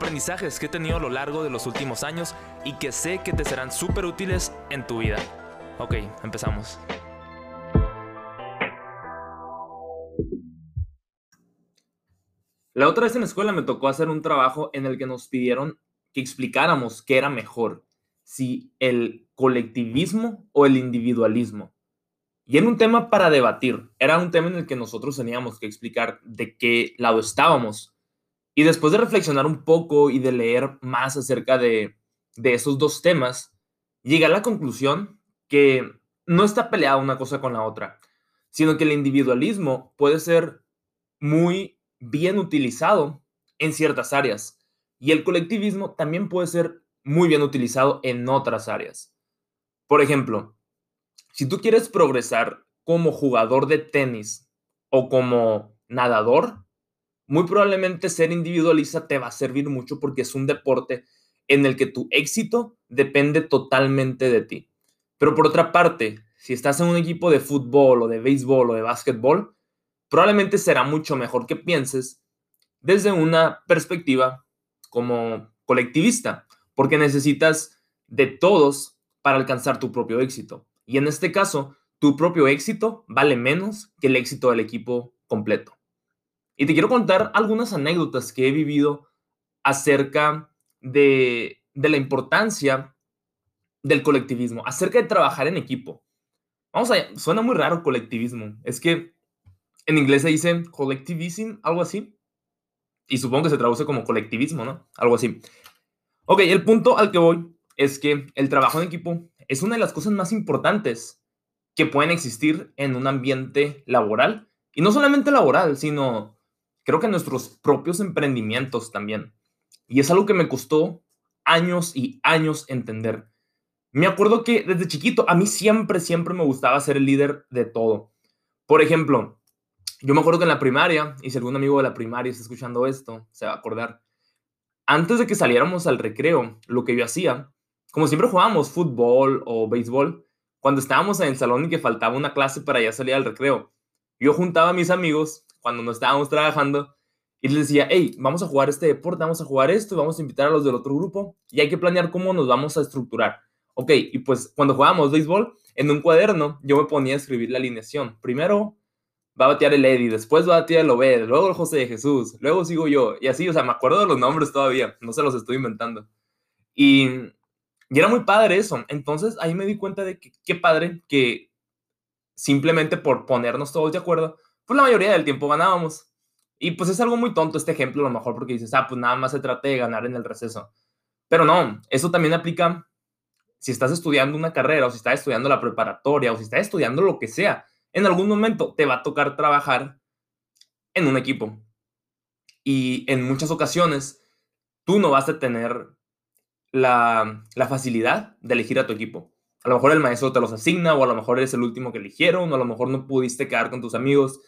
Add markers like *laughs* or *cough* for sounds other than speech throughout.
aprendizajes que he tenido a lo largo de los últimos años y que sé que te serán súper útiles en tu vida. Ok, empezamos. La otra vez en la escuela me tocó hacer un trabajo en el que nos pidieron que explicáramos qué era mejor, si el colectivismo o el individualismo. Y era un tema para debatir, era un tema en el que nosotros teníamos que explicar de qué lado estábamos. Y después de reflexionar un poco y de leer más acerca de, de esos dos temas, llegué a la conclusión que no está peleada una cosa con la otra, sino que el individualismo puede ser muy bien utilizado en ciertas áreas y el colectivismo también puede ser muy bien utilizado en otras áreas. Por ejemplo, si tú quieres progresar como jugador de tenis o como nadador, muy probablemente ser individualista te va a servir mucho porque es un deporte en el que tu éxito depende totalmente de ti. Pero por otra parte, si estás en un equipo de fútbol o de béisbol o de básquetbol, probablemente será mucho mejor que pienses desde una perspectiva como colectivista, porque necesitas de todos para alcanzar tu propio éxito. Y en este caso, tu propio éxito vale menos que el éxito del equipo completo. Y te quiero contar algunas anécdotas que he vivido acerca de, de la importancia del colectivismo, acerca de trabajar en equipo. Vamos a, suena muy raro colectivismo. Es que en inglés se dice collectivism, algo así. Y supongo que se traduce como colectivismo, ¿no? Algo así. Ok, el punto al que voy es que el trabajo en equipo es una de las cosas más importantes que pueden existir en un ambiente laboral. Y no solamente laboral, sino creo que nuestros propios emprendimientos también. Y es algo que me costó años y años entender. Me acuerdo que desde chiquito a mí siempre, siempre me gustaba ser el líder de todo. Por ejemplo, yo me acuerdo que en la primaria, y si algún amigo de la primaria está escuchando esto, se va a acordar. Antes de que saliéramos al recreo, lo que yo hacía, como siempre jugábamos fútbol o béisbol, cuando estábamos en el salón y que faltaba una clase para ya salir al recreo, yo juntaba a mis amigos cuando no estábamos trabajando y les decía, hey, vamos a jugar este deporte, vamos a jugar esto, vamos a invitar a los del otro grupo y hay que planear cómo nos vamos a estructurar. Ok, y pues cuando jugábamos béisbol, en un cuaderno yo me ponía a escribir la alineación. Primero va a batear el Eddie, después va a batear el Obed, luego el José de Jesús, luego sigo yo, y así, o sea, me acuerdo de los nombres todavía, no se los estoy inventando. Y, y era muy padre eso, entonces ahí me di cuenta de que qué padre que simplemente por ponernos todos de acuerdo, pues la mayoría del tiempo ganábamos. Y pues es algo muy tonto este ejemplo, a lo mejor porque dices, ah, pues nada más se trata de ganar en el receso. Pero no, eso también aplica si estás estudiando una carrera o si estás estudiando la preparatoria o si estás estudiando lo que sea en algún momento te va a tocar trabajar en un equipo. Y en muchas ocasiones tú no vas a tener la, facilidad de elegir a tu equipo. A lo mejor el maestro te los asigna o a lo mejor eres el último que eligieron o a lo mejor no pudiste quedar con tus amigos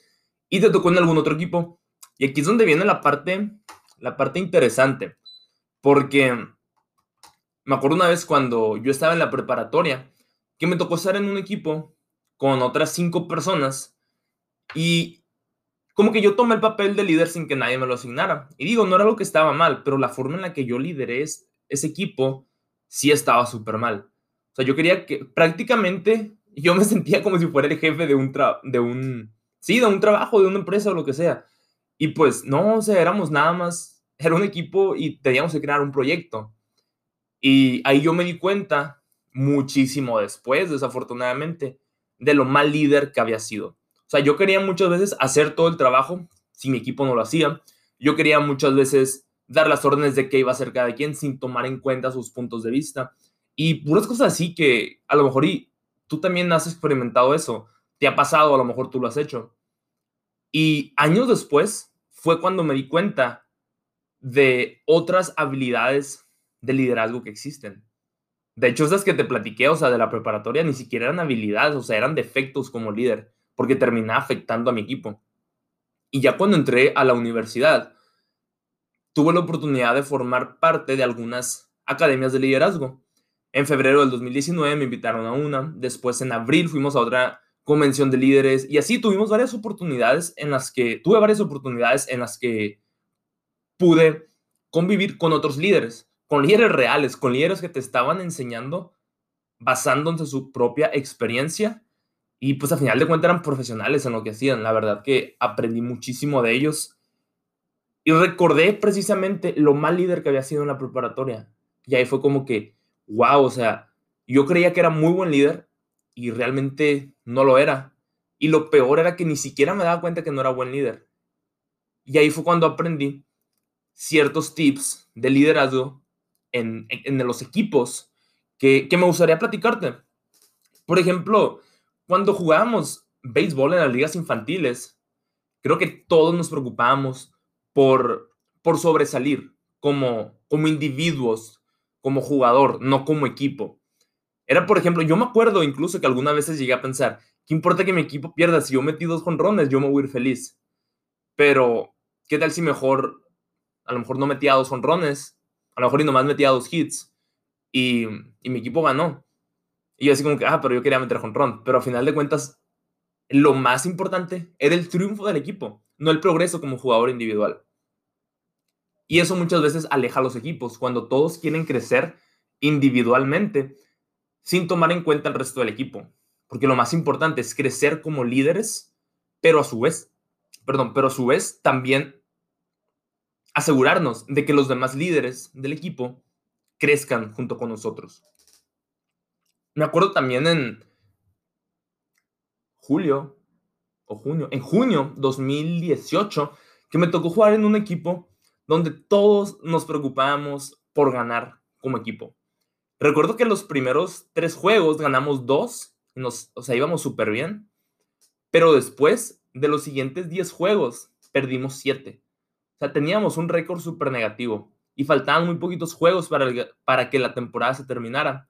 y te tocó en algún otro equipo. Y aquí es donde viene la parte, la parte interesante. Porque me acuerdo una vez cuando yo estaba en la preparatoria que me tocó estar en un equipo con otras cinco personas y como que yo tomé el papel de líder sin que nadie me lo asignara. Y digo, no era lo que estaba mal, pero la forma en la que yo lideré ese equipo sí estaba súper mal. O sea, yo quería que prácticamente yo me sentía como si fuera el jefe de un, de un, sí, de un trabajo, de una empresa o lo que sea. Y pues no, o sea, éramos nada más, era un equipo y teníamos que crear un proyecto. Y ahí yo me di cuenta muchísimo después, desafortunadamente, de lo mal líder que había sido. O sea, yo quería muchas veces hacer todo el trabajo si mi equipo no lo hacía. Yo quería muchas veces dar las órdenes de qué iba a hacer cada quien sin tomar en cuenta sus puntos de vista. Y puras cosas así que a lo mejor y tú también has experimentado eso. Te ha pasado, a lo mejor tú lo has hecho. Y años después fue cuando me di cuenta de otras habilidades de liderazgo que existen. De hecho, esas que te platiqué, o sea, de la preparatoria, ni siquiera eran habilidades, o sea, eran defectos como líder, porque terminaba afectando a mi equipo. Y ya cuando entré a la universidad, tuve la oportunidad de formar parte de algunas academias de liderazgo. En febrero del 2019 me invitaron a una, después en abril fuimos a otra convención de líderes y así tuvimos varias oportunidades en las que, tuve varias oportunidades en las que pude convivir con otros líderes, con líderes reales, con líderes que te estaban enseñando basándose en su propia experiencia y pues a final de cuentas eran profesionales en lo que hacían. La verdad que aprendí muchísimo de ellos y recordé precisamente lo mal líder que había sido en la preparatoria. Y ahí fue como que, wow, o sea, yo creía que era muy buen líder y realmente no lo era. Y lo peor era que ni siquiera me daba cuenta que no era buen líder. Y ahí fue cuando aprendí ciertos tips de liderazgo en, los equipos que, que me gustaría platicarte. Por ejemplo, cuando jugábamos béisbol en las ligas infantiles, creo que todos nos preocupábamos por, por sobresalir como, como individuos, como jugador, no como equipo. Era, por ejemplo, yo me acuerdo incluso que algunas veces llegué a pensar, ¿qué importa que mi equipo pierda? Si yo metí dos jonrones, yo me voy a ir feliz. Pero, ¿qué tal si mejor, a lo mejor no metía dos jonrones, a lo mejor y nomás metía dos hits y, y mi equipo ganó? Y yo así como que, ah, pero yo quería meter jonrón. Pero a final de cuentas, lo más importante era el triunfo del equipo, no el progreso como jugador individual. Y eso muchas veces aleja a los equipos, cuando todos quieren crecer individualmente sin tomar en cuenta el resto del equipo. Porque lo más importante es crecer como líderes, pero a su vez, perdón, pero a su vez también asegurarnos de que los demás líderes del equipo crezcan junto con nosotros. Me acuerdo también en julio o junio, en junio 2018, que me tocó jugar en un equipo donde todos nos preocupábamos por ganar como equipo. Recuerdo que los primeros tres juegos ganamos dos, nos, o sea, íbamos súper bien, pero después de los siguientes diez juegos perdimos siete. O sea, teníamos un récord súper negativo y faltaban muy poquitos juegos para, para que la temporada se terminara.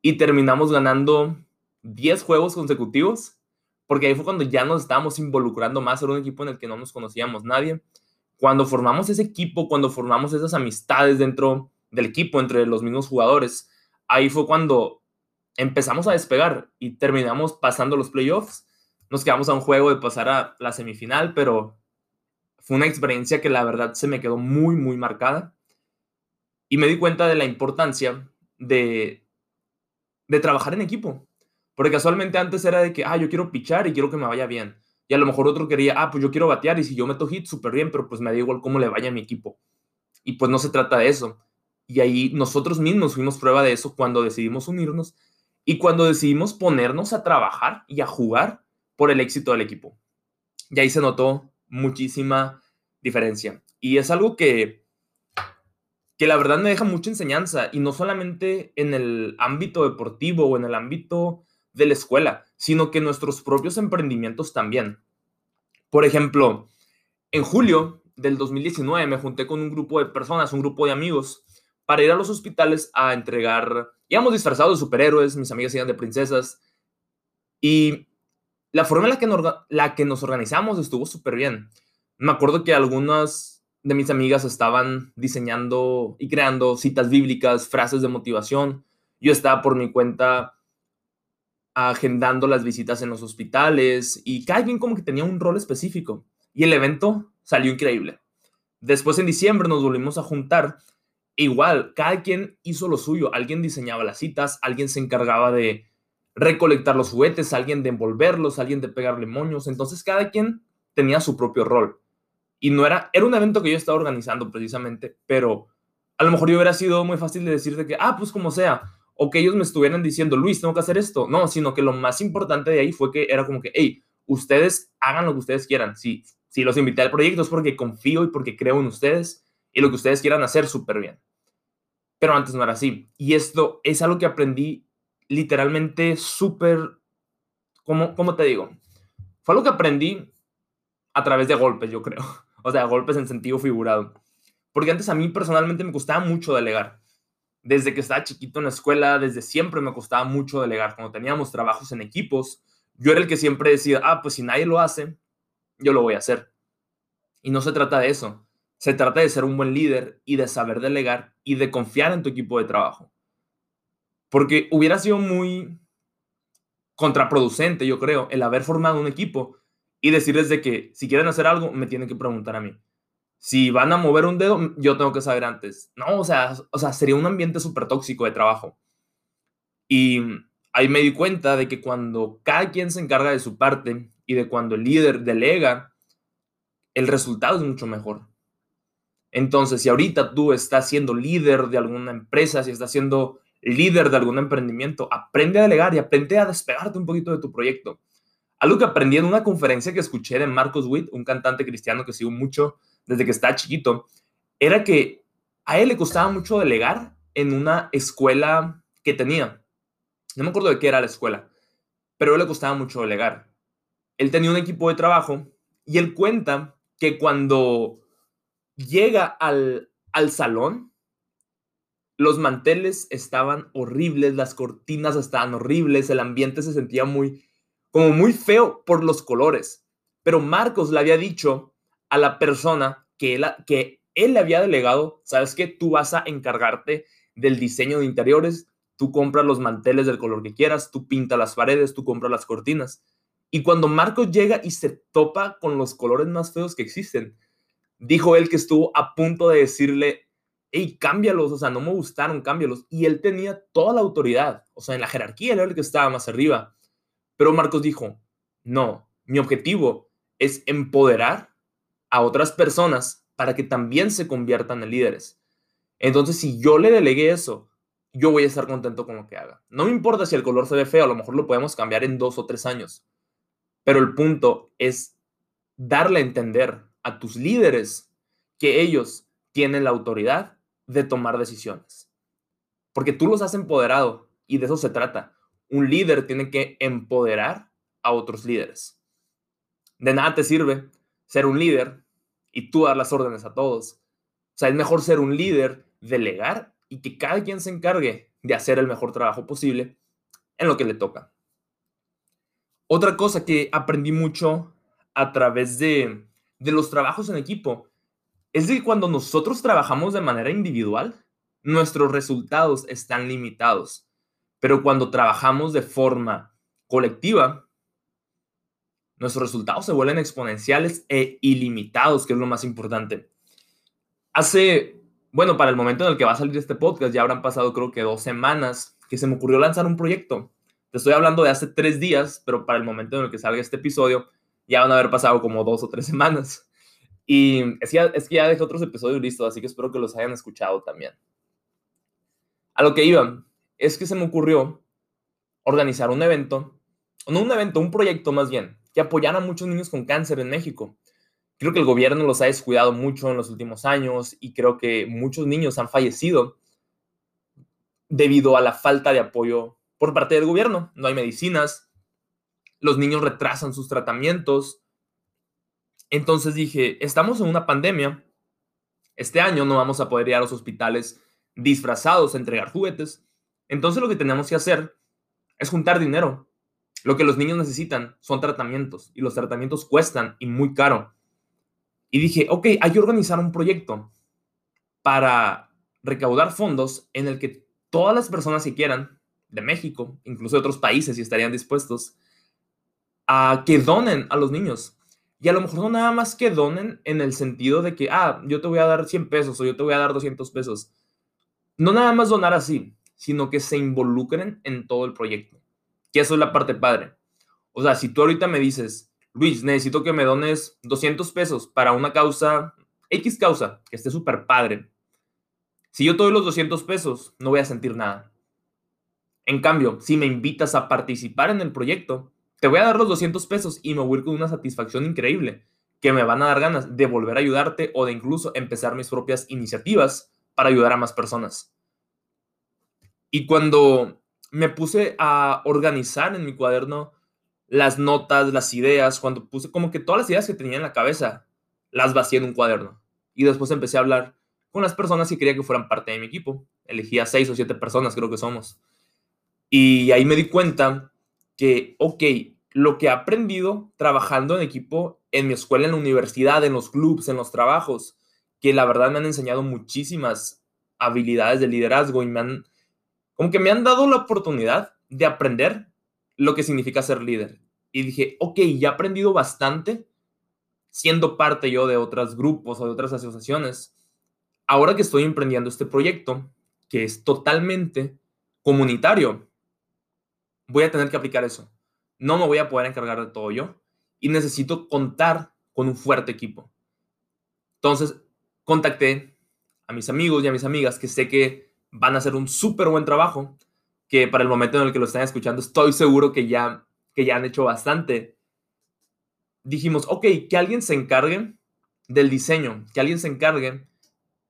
Y terminamos ganando 10 juegos consecutivos, porque ahí fue cuando ya nos estábamos involucrando más, era un equipo en el que no nos conocíamos nadie. Cuando formamos ese equipo, cuando formamos esas amistades dentro del equipo, entre los mismos jugadores, ahí fue cuando empezamos a despegar y terminamos pasando los playoffs. Nos quedamos a un juego de pasar a la semifinal, pero fue una experiencia que la verdad se me quedó muy, muy marcada. Y me di cuenta de la importancia de, de trabajar en equipo. Porque casualmente antes era de que, ah, yo quiero pichar y quiero que me vaya bien. Y a lo mejor otro quería, ah, pues yo quiero batear y si yo meto hit, súper bien, pero pues me da igual cómo le vaya a mi equipo. Y pues no se trata de eso. Y ahí nosotros mismos fuimos prueba de eso cuando decidimos unirnos y cuando decidimos ponernos a trabajar y a jugar por el éxito del equipo. Y ahí se notó muchísima diferencia. Y es algo que, que la verdad me deja mucha enseñanza y no solamente en el ámbito deportivo o en el ámbito de la escuela, sino que nuestros propios emprendimientos también. Por ejemplo, en julio del 2019 me junté con un grupo de personas, un grupo de amigos, para ir a los hospitales a entregar, íbamos disfrazados de superhéroes, mis amigas iban de princesas, y la forma en la que, nos, la que nos organizamos estuvo súper bien. Me acuerdo que algunas de mis amigas estaban diseñando y creando citas bíblicas, frases de motivación. Yo estaba por mi cuenta agendando las visitas en los hospitales y cada quien como que tenía un rol específico. Y el evento salió increíble. Después en diciembre nos volvimos a juntar igual, cada quien hizo lo suyo. Alguien diseñaba las citas, alguien se encargaba de recolectar los juguetes, alguien de envolverlos, alguien de pegarle moños. Entonces cada quien tenía su propio rol. Y no era, era un evento que yo estaba organizando precisamente, pero a lo mejor yo hubiera sido muy fácil de decirte que, ah, pues como sea, o que ellos me estuvieran diciendo, Luis, tengo que hacer esto. No, sino que lo más importante de ahí fue que era como que, hey, ustedes hagan lo que ustedes quieran. Si, si los invité al proyecto es porque confío y porque creo en ustedes y lo que ustedes quieran hacer súper bien. Pero antes no era así. Y esto es algo que aprendí literalmente súper, ¿cómo, ¿cómo te digo? Fue algo que aprendí a través de golpes, yo creo. *laughs* O sea, golpes en sentido figurado. Porque antes a mí personalmente me costaba mucho delegar. Desde que estaba chiquito en la escuela, desde siempre me costaba mucho delegar. Cuando teníamos trabajos en equipos, yo era el que siempre decía, ah, pues si nadie lo hace, yo lo voy a hacer. Y no se trata de eso. Se trata de ser un buen líder y de saber delegar y de confiar en tu equipo de trabajo. Porque hubiera sido muy contraproducente, yo creo, el haber formado un equipo y decirles de que si quieren hacer algo, me tienen que preguntar a mí. Si van a mover un dedo, yo tengo que saber antes. No, o sea, o sea sería un ambiente súper tóxico de trabajo. Y ahí me di cuenta de que cuando cada quien se encarga de su parte y de cuando el líder delega, el resultado es mucho mejor. Entonces, si ahorita tú estás siendo líder de alguna empresa, si estás siendo líder de algún emprendimiento, aprende a delegar y aprende a despegarte un poquito de tu proyecto. Algo que aprendí en una conferencia que escuché de Marcos Witt, un cantante cristiano que sigo mucho desde que estaba chiquito, era que a él le costaba mucho delegar en una escuela que tenía. No me acuerdo de qué era la escuela, pero le costaba mucho delegar. Él tenía un equipo de trabajo y él cuenta que cuando llega al, al salón, los manteles estaban horribles, las cortinas estaban horribles, el ambiente se sentía muy, como muy feo por los colores. Pero Marcos le había dicho a la persona que él, que él le había delegado, sabes que tú vas a encargarte del diseño de interiores, tú compras los manteles del color que quieras, tú pintas las paredes, tú compras las cortinas. Y cuando Marcos llega y se topa con los colores más feos que existen, dijo él que estuvo a punto de decirle, hey, cámbialos, o sea, no me gustaron, cámbialos. Y él tenía toda la autoridad, o sea, en la jerarquía él era el que estaba más arriba. Pero Marcos dijo, no, mi objetivo es empoderar a otras personas para que también se conviertan en líderes. Entonces, si yo le delegué eso, yo voy a estar contento con lo que haga. No me importa si el color se ve feo, a lo mejor lo podemos cambiar en dos o tres años. Pero el punto es darle a entender a tus líderes que ellos tienen la autoridad de tomar decisiones. Porque tú los has empoderado y de eso se trata. Un líder tiene que empoderar a otros líderes. De nada te sirve ser un líder y tú dar las órdenes a todos. O sea, es mejor ser un líder, delegar y que cada quien se encargue de hacer el mejor trabajo posible en lo que le toca. Otra cosa que aprendí mucho a través de de los trabajos en equipo es que cuando nosotros trabajamos de manera individual, nuestros resultados están limitados. Pero cuando trabajamos de forma colectiva, nuestros resultados se vuelven exponenciales e ilimitados, que es lo más importante. Hace, bueno, para el momento en el que va a salir este podcast, ya habrán pasado creo que dos semanas que se me ocurrió lanzar un proyecto. Te estoy hablando de hace tres días, pero para el momento en el que salga este episodio, ya van a haber pasado como dos o tres semanas. Y es que, ya, es que ya dejé otros episodios listos, así que espero que los hayan escuchado también. A lo que iba, es que se me ocurrió organizar un evento, no un evento, un proyecto más bien, que apoyara a muchos niños con cáncer en México. Creo que el gobierno los ha descuidado mucho en los últimos años y creo que muchos niños han fallecido debido a la falta de apoyo por parte del gobierno. No hay medicinas, los niños retrasan sus tratamientos. Entonces dije, estamos en una pandemia, este año no vamos a poder ir a los hospitales disfrazados a entregar juguetes. Entonces lo que tenemos que hacer es juntar dinero. Lo que los niños necesitan son tratamientos y los tratamientos cuestan y muy caro. Y dije, ok, hay que organizar un proyecto para recaudar fondos en el que todas las personas que quieran, de México, incluso de otros países, si estarían dispuestos, a que donen a los niños. Y a lo mejor no nada más que donen en el sentido de que, ah, yo te voy a dar 100 pesos o yo te voy a dar 200 pesos. No nada más donar así, sino que se involucren en todo el proyecto. Que eso es la parte padre. O sea, si tú ahorita me dices, Luis, necesito que me dones 200 pesos para una causa, X causa, que esté súper padre. Si yo te doy los 200 pesos, no voy a sentir nada. En cambio, si me invitas a participar en el proyecto, te voy a dar los 200 pesos y me voy a ir con una satisfacción increíble, que me van a dar ganas de volver a ayudarte o de incluso empezar mis propias iniciativas para ayudar a más personas. Y cuando me puse a organizar en mi cuaderno las notas, las ideas, cuando puse como que todas las ideas que tenía en la cabeza, las vacié en un cuaderno. Y después empecé a hablar con las personas que quería que fueran parte de mi equipo. Elegí a seis o siete personas, creo que somos. Y ahí me di cuenta que, ok, lo que he aprendido trabajando en equipo en mi escuela, en la universidad, en los clubs, en los trabajos, que la verdad me han enseñado muchísimas habilidades de liderazgo y me han, como que me han dado la oportunidad de aprender lo que significa ser líder. Y dije, ok, ya he aprendido bastante siendo parte yo de otros grupos o de otras asociaciones. Ahora que estoy emprendiendo este proyecto, que es totalmente comunitario, voy a tener que aplicar eso. No me voy a poder encargar de todo yo y necesito contar con un fuerte equipo. Entonces, contacté a mis amigos y a mis amigas que sé que van a hacer un súper buen trabajo, que para el momento en el que lo están escuchando estoy seguro que ya, que ya han hecho bastante. Dijimos, ok, que alguien se encargue del diseño, que alguien se encargue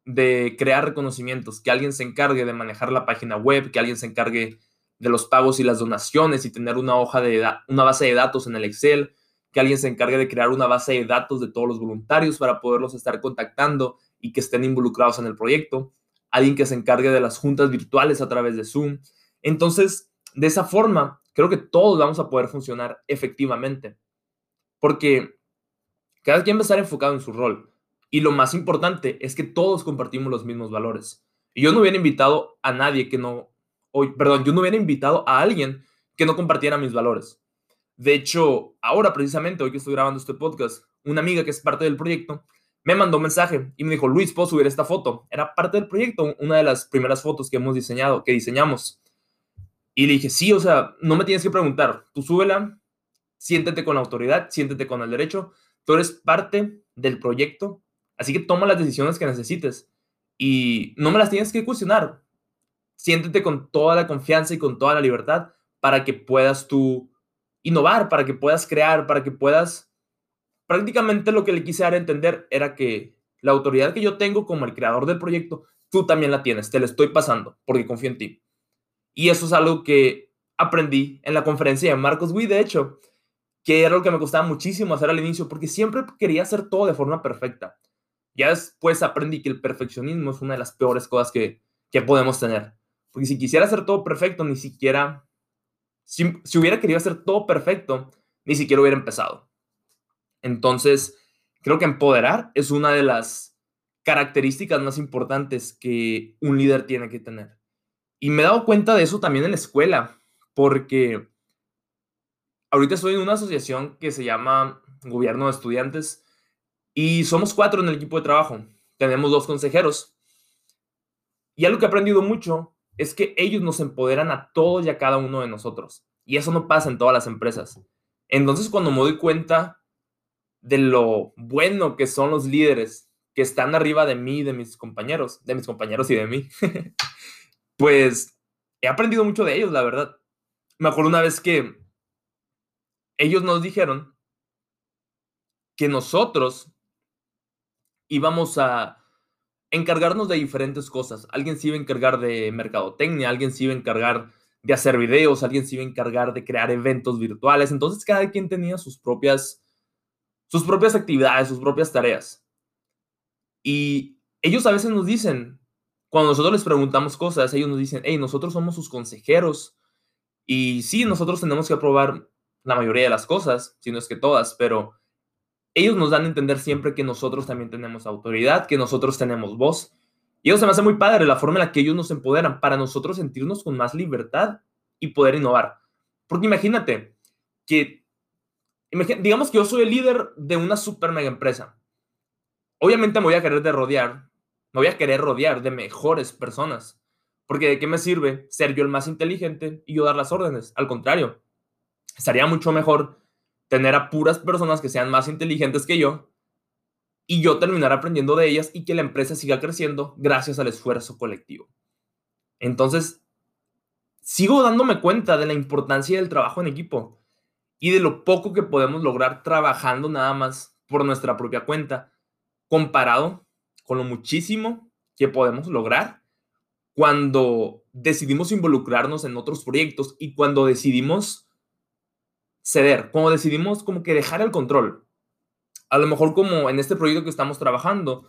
de crear reconocimientos, que alguien se encargue de manejar la página web, que alguien se encargue de los pagos y las donaciones y tener una hoja de una base de datos en el Excel, que alguien se encargue de crear una base de datos de todos los voluntarios para poderlos estar contactando y que estén involucrados en el proyecto, alguien que se encargue de las juntas virtuales a través de Zoom. Entonces, de esa forma, creo que todos vamos a poder funcionar efectivamente, porque cada quien va a estar enfocado en su rol. Y lo más importante es que todos compartimos los mismos valores. Y yo no hubiera invitado a nadie que no, hoy, perdón, yo no hubiera invitado a alguien que no compartiera mis valores. De hecho, ahora precisamente, hoy que estoy grabando este podcast, una amiga que es parte del proyecto me mandó un mensaje y me dijo, Luis, ¿puedo subir esta foto? Era parte del proyecto, una de las primeras fotos que hemos diseñado, que diseñamos. Y le dije, sí, o sea, no me tienes que preguntar, tú súbela, siéntete con la autoridad, siéntete con el derecho, tú eres parte del proyecto, así que toma las decisiones que necesites y no me las tienes que cuestionar. Siéntete con toda la confianza y con toda la libertad para que puedas tú innovar, para que puedas crear, para que puedas... Prácticamente lo que le quise dar a entender era que la autoridad que yo tengo como el creador del proyecto, tú también la tienes, te la estoy pasando porque confío en ti. Y eso es algo que aprendí en la conferencia de Marcos Wii, de hecho, que era lo que me costaba muchísimo hacer al inicio, porque siempre quería hacer todo de forma perfecta. Ya después aprendí que el perfeccionismo es una de las peores cosas que, que podemos tener. Porque si quisiera hacer todo perfecto, ni siquiera si, hubiera querido hacer todo perfecto, ni siquiera hubiera empezado. Entonces, creo que empoderar es una de las características más importantes que un líder tiene que tener. Y me he dado cuenta de eso también en la escuela, porque ahorita estoy en una asociación que se llama Gobierno de Estudiantes y somos cuatro en el equipo de trabajo. Tenemos dos consejeros. Y algo que he aprendido mucho es que ellos nos empoderan a todos y a cada uno de nosotros. Y eso no pasa en todas las empresas. Entonces, cuando me doy cuenta de lo bueno que son los líderes que están arriba de mí, de mis compañeros, de mis compañeros y de mí, *laughs* pues he aprendido mucho de ellos, la verdad. Me acuerdo una vez que ellos nos dijeron que nosotros íbamos a encargarnos de diferentes cosas. Alguien se iba a encargar de mercadotecnia, alguien se iba a encargar de hacer videos, alguien se iba a encargar de crear eventos virtuales. Entonces cada quien tenía sus propias, sus propias actividades, sus propias tareas. Y ellos a veces nos dicen, cuando nosotros les preguntamos cosas, ellos nos dicen, hey, nosotros somos sus consejeros. Y sí, nosotros tenemos que aprobar la mayoría de las cosas, si no es que todas, pero ellos nos dan a entender siempre que nosotros también tenemos autoridad, que nosotros tenemos voz. Y eso se me hace muy padre, la forma en la que ellos nos empoderan para nosotros sentirnos con más libertad y poder innovar. Porque imagínate que, digamos que yo soy el líder de una super mega empresa. Obviamente me voy a querer de rodear, me voy a querer rodear de mejores personas. Porque de qué me sirve ser yo el más inteligente y yo dar las órdenes. Al contrario, estaría mucho mejor tener a puras personas que sean más inteligentes que yo y yo terminar aprendiendo de ellas y que la empresa siga creciendo gracias al esfuerzo colectivo. Entonces, sigo dándome cuenta de la importancia del trabajo en equipo y de lo poco que podemos lograr trabajando nada más por nuestra propia cuenta, comparado con lo muchísimo que podemos lograr cuando decidimos involucrarnos en otros proyectos y cuando decidimos ceder, como decidimos como que dejar el control. A lo mejor como en este proyecto que estamos trabajando,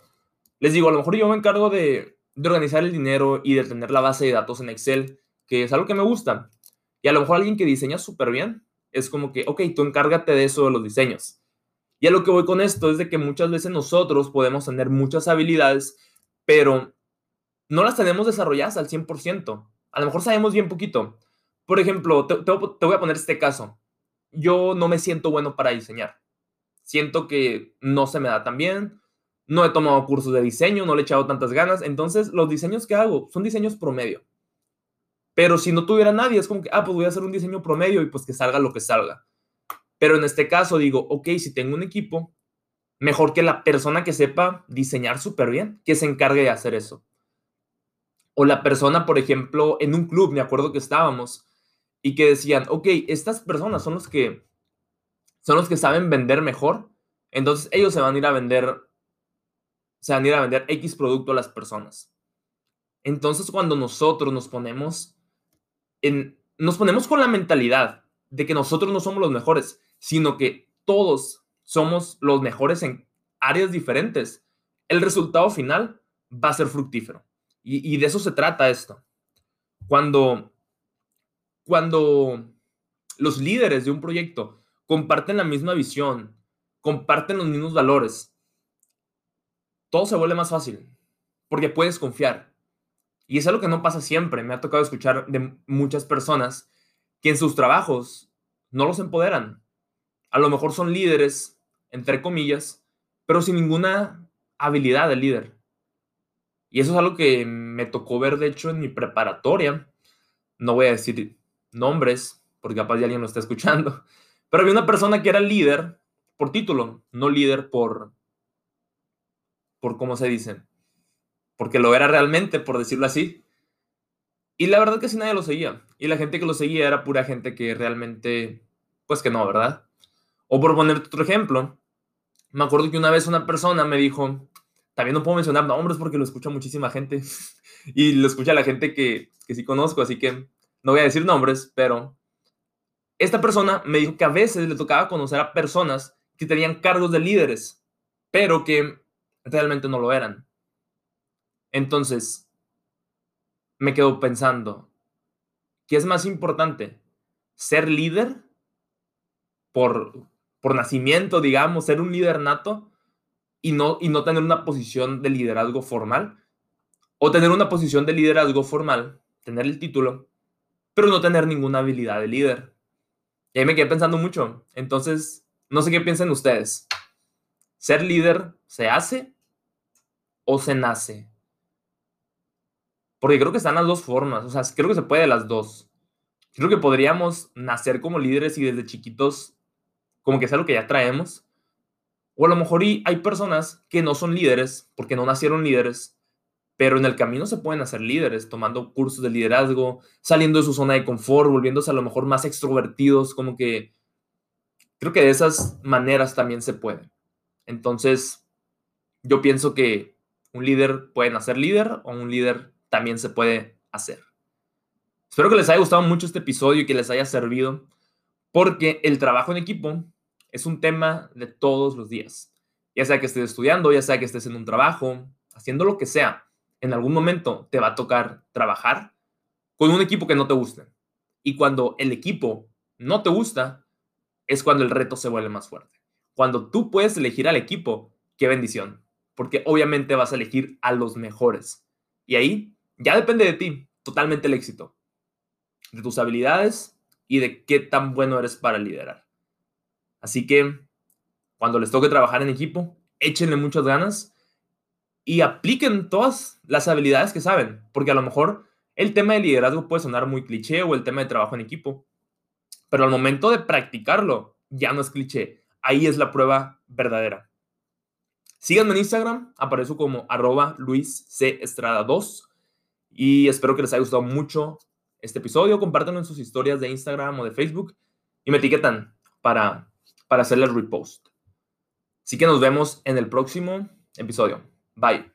Les digo, a lo mejor yo me encargo de, de organizar el dinero y de tener la base de datos en Excel, que es algo que me gusta. Y a lo mejor alguien que diseña súper bien es como que, ok, tú encárgate de eso de los diseños. Y a lo que voy con esto es de que muchas veces nosotros podemos tener muchas habilidades, pero no las tenemos desarrolladas al 100%. A lo mejor sabemos bien poquito. Por ejemplo, te, voy a poner este caso. Yo no me siento bueno para diseñar. Siento que no se me da tan bien. No he tomado cursos de diseño, no le he echado tantas ganas. Entonces, los diseños que hago son diseños promedio. Pero si no tuviera nadie, es como que, ah, pues voy a hacer un diseño promedio y pues que salga lo que salga. Pero en este caso digo, ok, si tengo un equipo, mejor que la persona que sepa diseñar súper bien, que se encargue de hacer eso. O la persona, por ejemplo, en un club, me acuerdo que estábamos, y que decían, ok, estas personas son los que son los que saben vender mejor, entonces ellos se van a ir a vender, se van a ir a vender X producto a las personas. Entonces cuando nosotros nos ponemos en, nos ponemos con la mentalidad de que nosotros no somos los mejores, sino que todos somos los mejores en áreas diferentes, el resultado final va a ser fructífero. Y, y de eso se trata esto. Cuando cuando los líderes de un proyecto comparten la misma visión, comparten los mismos valores, todo se vuelve más fácil, porque puedes confiar. Y es algo que no pasa siempre. Me ha tocado escuchar de muchas personas que en sus trabajos no los empoderan. A lo mejor son líderes, entre comillas, pero sin ninguna habilidad de líder. Y eso es algo que me tocó ver, de hecho, en mi preparatoria. No voy a decir nombres, porque capaz ya alguien lo está escuchando, *laughs* pero había una persona que era líder por título, no líder por, por cómo se dice, porque lo era realmente, por decirlo así. Y la verdad que casi nadie lo seguía. Y la gente que lo seguía era pura gente que realmente, pues que no, ¿verdad? O por ponerte otro ejemplo, me acuerdo que una vez una persona me dijo, también no puedo mencionar nombres porque lo escucha muchísima gente *laughs* y lo escucha la gente que, que sí conozco, así que no voy a decir nombres, pero esta persona me dijo que a veces le tocaba conocer a personas que tenían cargos de líderes, pero que realmente no lo eran. Entonces, me quedo pensando, ¿qué es más importante? ¿Ser líder por, por nacimiento, digamos, ser un líder nato y no, y no tener una posición de liderazgo formal? ¿O tener una posición de liderazgo formal, tener el título, pero no tener ninguna habilidad de líder. Y ahí me quedé pensando mucho. Entonces, no sé qué piensan ustedes. ¿Ser líder se hace o se nace? Porque creo que están las dos formas. O sea, creo que se puede de las dos. Creo que podríamos nacer como líderes y desde chiquitos, como que sea lo que ya traemos. O a lo mejor hay personas que no son líderes porque no nacieron líderes, pero en el camino se pueden hacer líderes, tomando cursos de liderazgo, saliendo de su zona de confort, volviéndose a lo mejor más extrovertidos, como que creo que de esas maneras también se puede. Entonces, yo pienso que un líder puede nacer líder o un líder también se puede hacer. Espero que les haya gustado mucho este episodio y que les haya servido, porque el trabajo en equipo es un tema de todos los días. Ya sea que estés estudiando, ya sea que estés en un trabajo, haciendo lo que sea en algún momento te va a tocar trabajar con un equipo que no te guste. Y cuando el equipo no te gusta, es cuando el reto se vuelve más fuerte. Cuando tú puedes elegir al equipo, qué bendición, porque obviamente vas a elegir a los mejores. Y ahí ya depende de ti totalmente el éxito, de tus habilidades y de qué tan bueno eres para liderar. Así que cuando les toque trabajar en equipo, échenle muchas ganas y apliquen todas las habilidades que saben, porque a lo mejor el tema de liderazgo puede sonar muy cliché o el tema de trabajo en equipo, pero al momento de practicarlo ya no es cliché, ahí es la prueba verdadera. Síganme en Instagram, aparezco como arroba Luis C. Estrada 2 y espero que les haya gustado mucho este episodio, compártanlo en sus historias de Instagram o de Facebook y me etiquetan para, para hacerle el repost. Así que nos vemos en el próximo episodio. Bye.